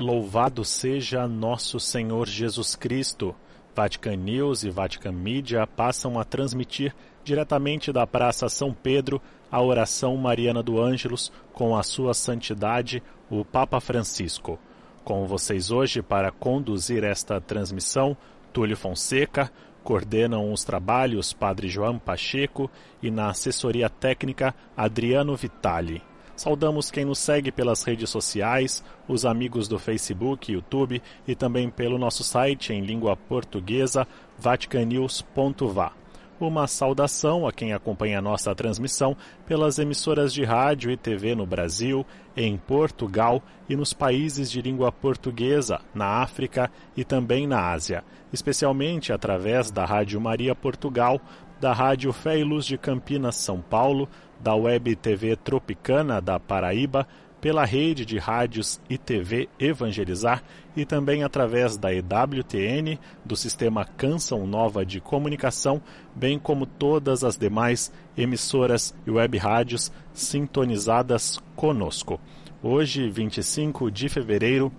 Louvado seja nosso Senhor Jesus Cristo. Vatican News e Vatican Media passam a transmitir diretamente da Praça São Pedro a oração mariana do Ângelus com a sua santidade, o Papa Francisco. Com vocês hoje para conduzir esta transmissão, Túlio Fonseca, coordenam os trabalhos Padre João Pacheco e na assessoria técnica Adriano Vitali. Saudamos quem nos segue pelas redes sociais, os amigos do Facebook, YouTube e também pelo nosso site em língua portuguesa vaticanews.va. Uma saudação a quem acompanha nossa transmissão pelas emissoras de rádio e TV no Brasil, em Portugal e nos países de língua portuguesa, na África e também na Ásia, especialmente através da Rádio Maria Portugal, da Rádio Fé e Luz de Campinas, São Paulo, da Web TV Tropicana da Paraíba, pela rede de rádios e TV Evangelizar e também através da EWTN, do sistema Canção Nova de Comunicação, bem como todas as demais emissoras e web rádios sintonizadas conosco. Hoje, 25 de fevereiro,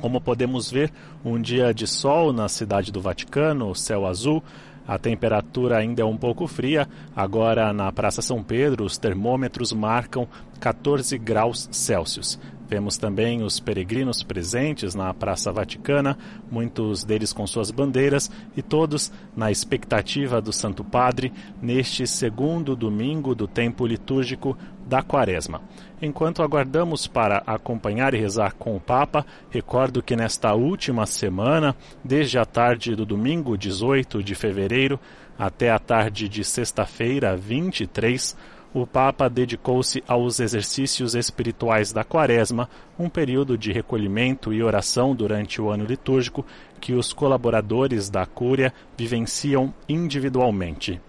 como podemos ver, um dia de sol na cidade do Vaticano, céu azul, a temperatura ainda é um pouco fria. Agora, na Praça São Pedro, os termômetros marcam 14 graus Celsius. Vemos também os peregrinos presentes na Praça Vaticana, muitos deles com suas bandeiras e todos na expectativa do Santo Padre neste segundo domingo do tempo litúrgico da Quaresma. Enquanto aguardamos para acompanhar e rezar com o Papa, recordo que nesta última semana, desde a tarde do domingo 18 de fevereiro até a tarde de sexta-feira 23, o Papa dedicou-se aos exercícios espirituais da Quaresma, um período de recolhimento e oração durante o ano litúrgico que os colaboradores da Cúria vivenciam individualmente.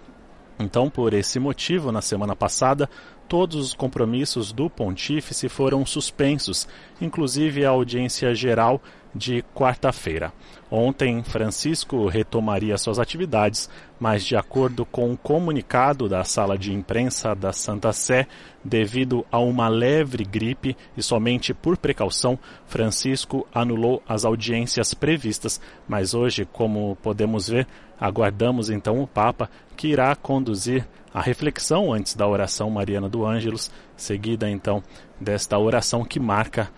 Então, por esse motivo, na semana passada, todos os compromissos do pontífice foram suspensos, inclusive a audiência geral de quarta-feira. Ontem, Francisco retomaria suas atividades, mas, de acordo com um comunicado da sala de imprensa da Santa Sé, devido a uma leve gripe e somente por precaução, Francisco anulou as audiências previstas. Mas hoje, como podemos ver, aguardamos então o Papa, que irá conduzir a reflexão antes da oração mariana do Ângelus, seguida então desta oração que marca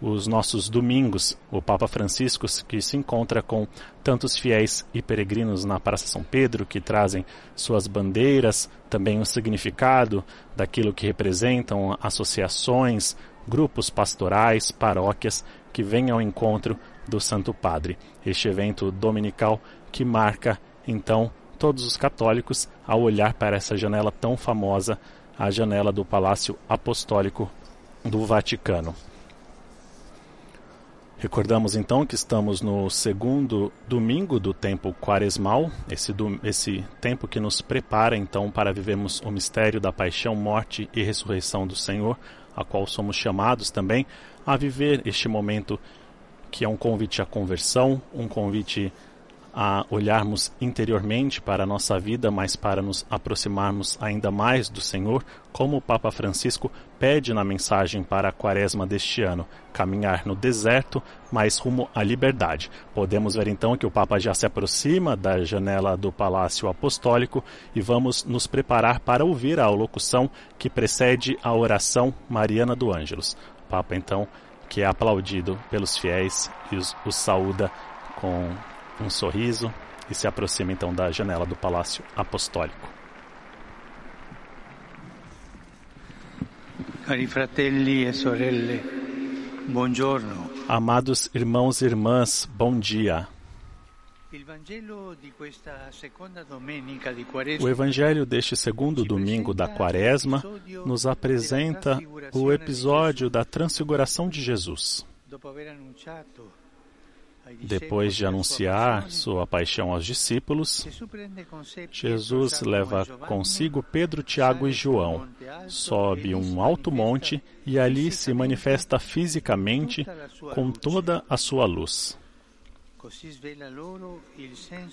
os nossos domingos, o Papa Francisco, que se encontra com tantos fiéis e peregrinos na Praça São Pedro, que trazem suas bandeiras, também o significado daquilo que representam associações, grupos pastorais, paróquias, que vêm ao encontro do Santo Padre. Este evento dominical que marca, então, todos os católicos ao olhar para essa janela tão famosa, a janela do Palácio Apostólico do Vaticano. Recordamos então que estamos no segundo domingo do tempo quaresmal, esse, do, esse tempo que nos prepara então para vivermos o mistério da paixão, morte e ressurreição do Senhor, a qual somos chamados também a viver este momento que é um convite à conversão, um convite a olharmos interiormente para a nossa vida, mas para nos aproximarmos ainda mais do Senhor, como o Papa Francisco pede na mensagem para a quaresma deste ano, caminhar no deserto, mas rumo à liberdade. Podemos ver então que o Papa já se aproxima da janela do Palácio Apostólico e vamos nos preparar para ouvir a locução que precede a oração mariana do Ângelus. O Papa então, que é aplaudido pelos fiéis e os, os saúda com um sorriso e se aproxima então da janela do Palácio Apostólico. Cari fratelli e sorelle, buongiorno. Amados irmãos e irmãs, bom dia. O Evangelho deste segundo domingo da Quaresma nos apresenta o episódio da transfiguração de Jesus. Depois de anunciar sua paixão aos discípulos, Jesus leva consigo Pedro, Tiago e João, sobe um alto monte e ali se manifesta fisicamente com toda a sua luz.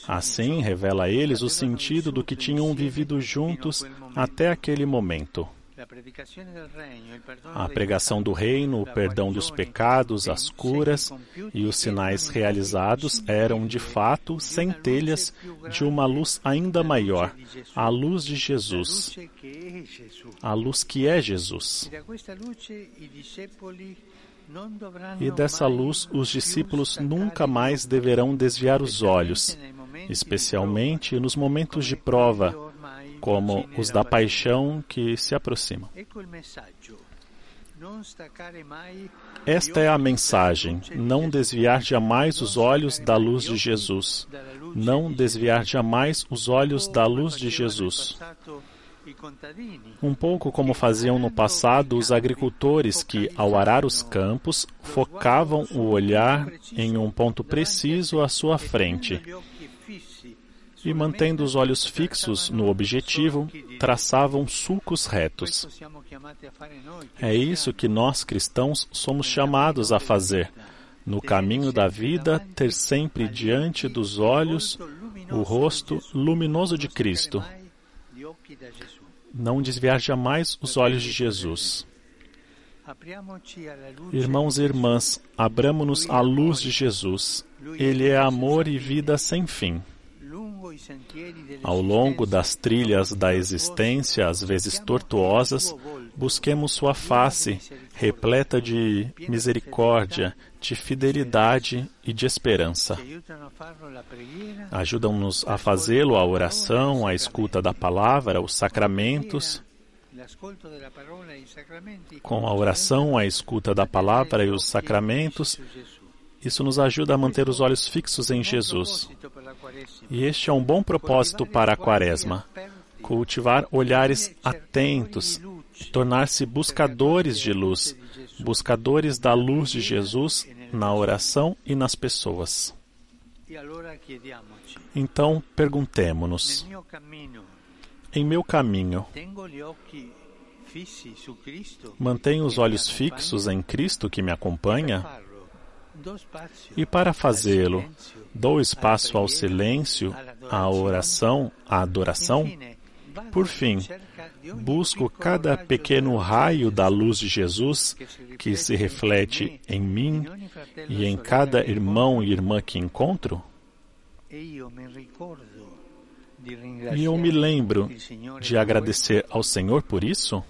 Assim, revela a eles o sentido do que tinham vivido juntos até aquele momento. A pregação do reino, o perdão dos pecados, as curas e os sinais realizados eram, de fato, centelhas de uma luz ainda maior, a luz de Jesus, a luz que é Jesus. E dessa luz os discípulos nunca mais deverão desviar os olhos, especialmente nos momentos de prova, como os da paixão que se aproximam. Esta é a mensagem: não desviar jamais os olhos da luz de Jesus. Não desviar jamais os olhos da luz de Jesus. Um pouco como faziam no passado os agricultores que, ao arar os campos, focavam o olhar em um ponto preciso à sua frente e, mantendo os olhos fixos no objetivo, traçavam sulcos retos. É isso que nós cristãos somos chamados a fazer. No caminho da vida, ter sempre diante dos olhos o rosto luminoso de Cristo não desviar jamais os olhos de Jesus. Irmãos e irmãs, abramos-nos à luz de Jesus. Ele é amor e vida sem fim. Ao longo das trilhas da existência, às vezes tortuosas, busquemos Sua face, repleta de misericórdia, de fidelidade e de esperança. Ajudam-nos a fazê-lo a oração, a escuta da palavra, os sacramentos. Com a oração, a escuta da palavra e os sacramentos, isso nos ajuda a manter os olhos fixos em Jesus. E este é um bom propósito para a Quaresma: cultivar olhares atentos, tornar-se buscadores de luz, buscadores da luz de Jesus na oração e nas pessoas. Então, perguntemo-nos: em meu caminho, mantenho os olhos fixos em Cristo que me acompanha? E para fazê-lo, dou espaço ao silêncio, à oração, à adoração? Por fim, busco cada pequeno raio da luz de Jesus que se reflete em mim e em cada irmão e irmã que encontro? E eu me lembro de agradecer ao Senhor por isso?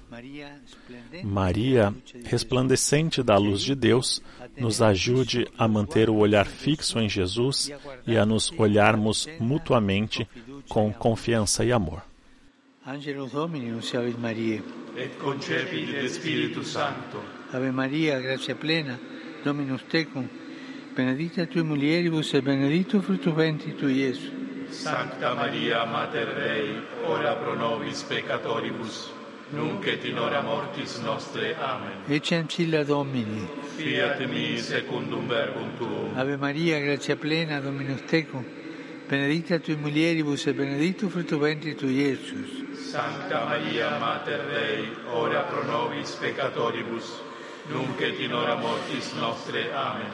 Maria, resplandecente da luz de Deus, nos ajude a manter o olhar fixo em Jesus e a nos olharmos mutuamente com confiança e amor. Angelus Domini, nunciavit Mariae. Et concepit de Spiritu Sancto. Ave Maria, gratia plena, Dominus tecum, benedicta tui mulieribus et benedictus fructus ventris tui, Iesus. Sancta Maria, Mater Dei, ora pro nobis peccatoribus, nunc et in hora mortis nostre. Amen. Ecce ancilla Domini. Fiat mi secundum verbum tuum. Ave Maria, gratia plena, Dominus tecum, benedicta tui mulieribus et benedictus fructus ventris tui, Iesus. Sancta Maria, Mater Dei, ora pro nobis peccatoribus, nunc et in hora mortis nostre. Amen.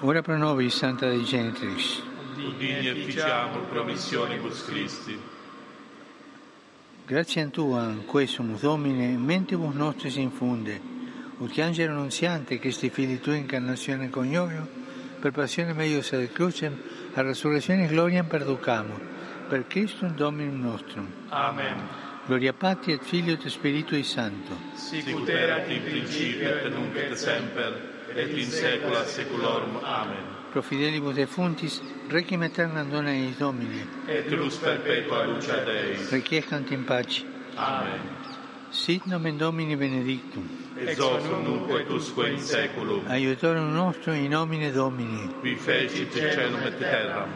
Ora pro nobis, Santa Dei Genitrix. Udini et ficiamur promissionibus Christi. Grazie Tua, quae sumus Domine, mentibus nostris infunde, ut che angelo annunziante, Christi Fili Tui incarnazione coniovio, per passione meius ad crucem, a resurrezione gloriam perducamur, per Christum Dominum nostrum. Amen. Gloria Patri et Filio et Spiritui Sancto. Sicut erat in principio et nunc et semper, et in saecula saeculorum. Amen. Pro fidelibus defuntis, requiem aeternam dona eis Domine. Et lux perpetua luce Dei. Requiescant in pace. Amen. Sit nomen Domini benedictum. Ex hoc nunc et usque in saeculum. Aiutorium nostrum in nomine Domini. Qui fecit caelum et terram.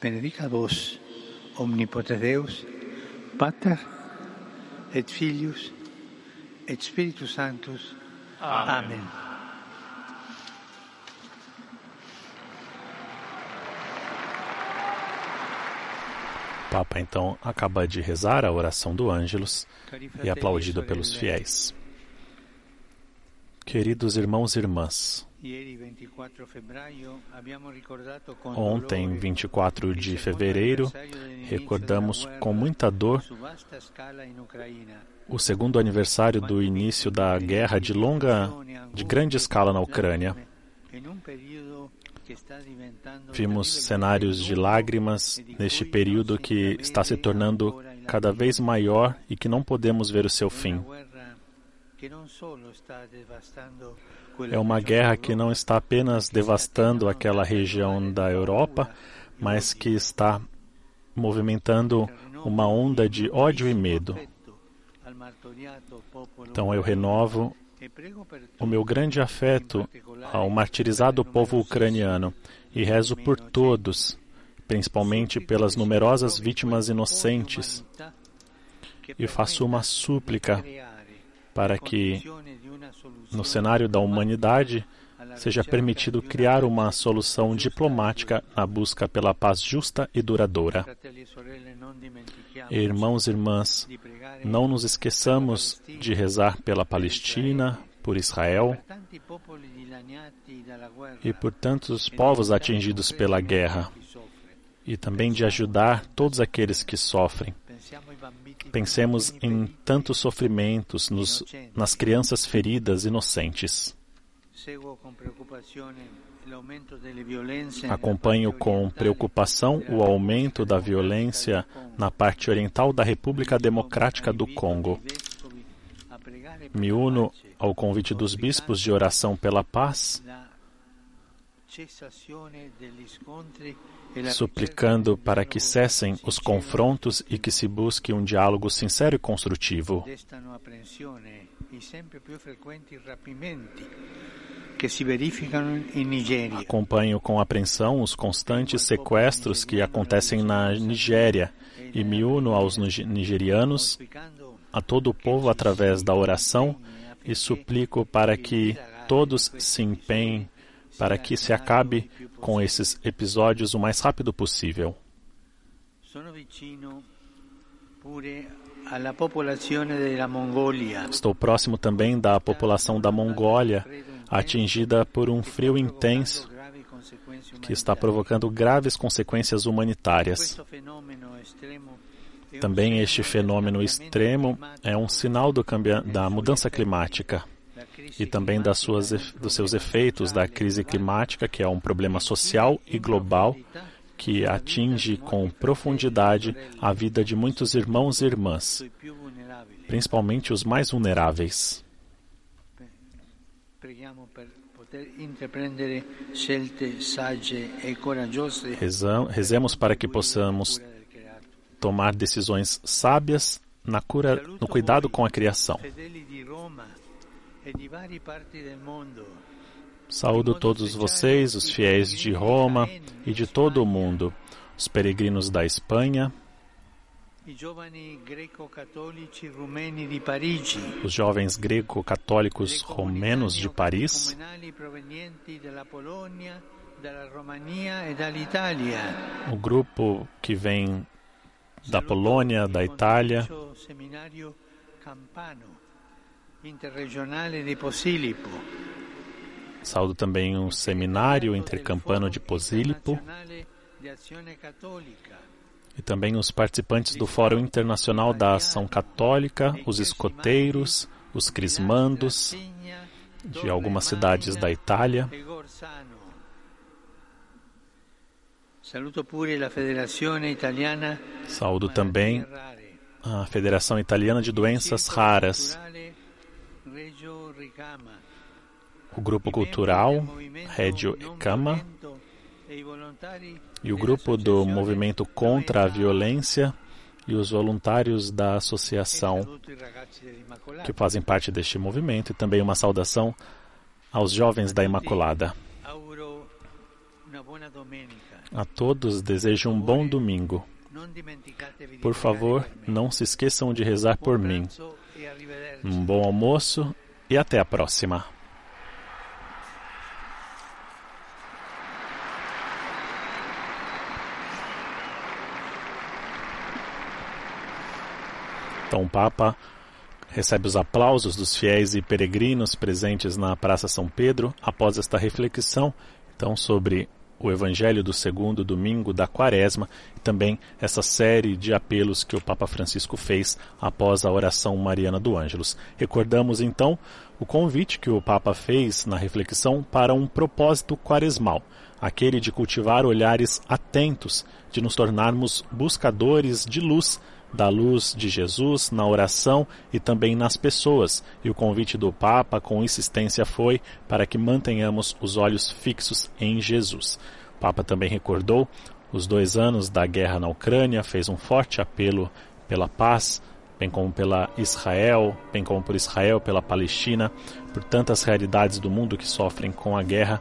Benedica vos, omnipotens Deus, Pater et Filius et Spiritus Sanctus. Amen. Amen. O Papa então acaba de rezar a oração do Ângelus e é aplaudido pelos fiéis. Queridos irmãos e irmãs, ontem, 24 de fevereiro, recordamos com muita dor o segundo aniversário do início da guerra de longa, de grande escala na Ucrânia. Vimos cenários de lágrimas neste período que está se tornando cada vez maior e que não podemos ver o seu fim. É uma guerra que não está apenas devastando aquela região da Europa, mas que está movimentando uma onda de ódio e medo. Então eu renovo o meu grande afeto ao martirizado povo ucraniano e rezo por todos, principalmente pelas numerosas vítimas inocentes, e faço uma súplica para que, no cenário da humanidade, seja permitido criar uma solução diplomática na busca pela paz justa e duradoura. Irmãos e irmãs, não nos esqueçamos de rezar pela Palestina, por Israel e por tantos povos atingidos pela guerra, e também de ajudar todos aqueles que sofrem. Pensemos em tantos sofrimentos nos, nas crianças feridas inocentes. Acompanho com preocupação o aumento da violência na parte oriental da República Democrática do Congo. Me uno ao convite dos bispos de oração pela paz suplicando para que cessem os confrontos e que se busque um diálogo sincero e construtivo. Acompanho com apreensão os constantes sequestros que acontecem na Nigéria e me uno aos nigerianos, a todo o povo através da oração e suplico para que todos se empenhem para que se acabe com esses episódios o mais rápido possível. Estou próximo também da população da Mongólia, atingida por um frio intenso que está provocando graves consequências humanitárias. Também este fenômeno extremo é um sinal da mudança climática e também das suas, dos seus efeitos da crise climática, que é um problema social e global que atinge com profundidade a vida de muitos irmãos e irmãs, principalmente os mais vulneráveis. Rezemos para que possamos tomar decisões sábias na cura, no cuidado com a criação. Saúdo todos vocês, os fiéis de Roma e de todo o mundo, os peregrinos da Espanha, os jovens greco-católicos romenos de Paris, o grupo que vem da Polônia, da Itália, Interregionale di Posillipo. Saúdo também um seminário intercampano de Posillipo e também os participantes do Fórum Internacional da Ação Católica, os escoteiros, os crismandos de algumas cidades da Itália. Saúdo também a Federação Italiana de Doenças Raras o grupo cultural Reggio Cama e o grupo do Movimento contra a Violência e os voluntários da associação que fazem parte deste movimento e também uma saudação aos jovens da Imaculada. A todos desejo um bom domingo. Por favor, não se esqueçam de rezar por mim. Um bom almoço e até a próxima. Então, o Papa recebe os aplausos dos fiéis e peregrinos presentes na Praça São Pedro após esta reflexão, então, sobre o Evangelho do segundo domingo da Quaresma e também essa série de apelos que o Papa Francisco fez após a oração mariana do Ângelus. Recordamos então o convite que o Papa fez na reflexão para um propósito quaresmal, aquele de cultivar olhares atentos, de nos tornarmos buscadores de luz da luz de Jesus na oração e também nas pessoas, e o convite do Papa com insistência foi para que mantenhamos os olhos fixos em Jesus. O Papa também recordou os dois anos da guerra na Ucrânia, fez um forte apelo pela paz, bem como pela Israel, bem como por Israel, pela Palestina, por tantas realidades do mundo que sofrem com a guerra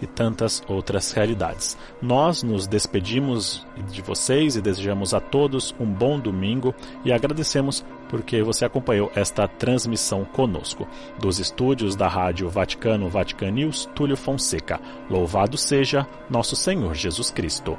e tantas outras realidades. Nós nos despedimos de vocês e desejamos a todos um bom domingo e agradecemos porque você acompanhou esta transmissão conosco. Dos estúdios da Rádio Vaticano Vatican News, Túlio Fonseca. Louvado seja nosso Senhor Jesus Cristo.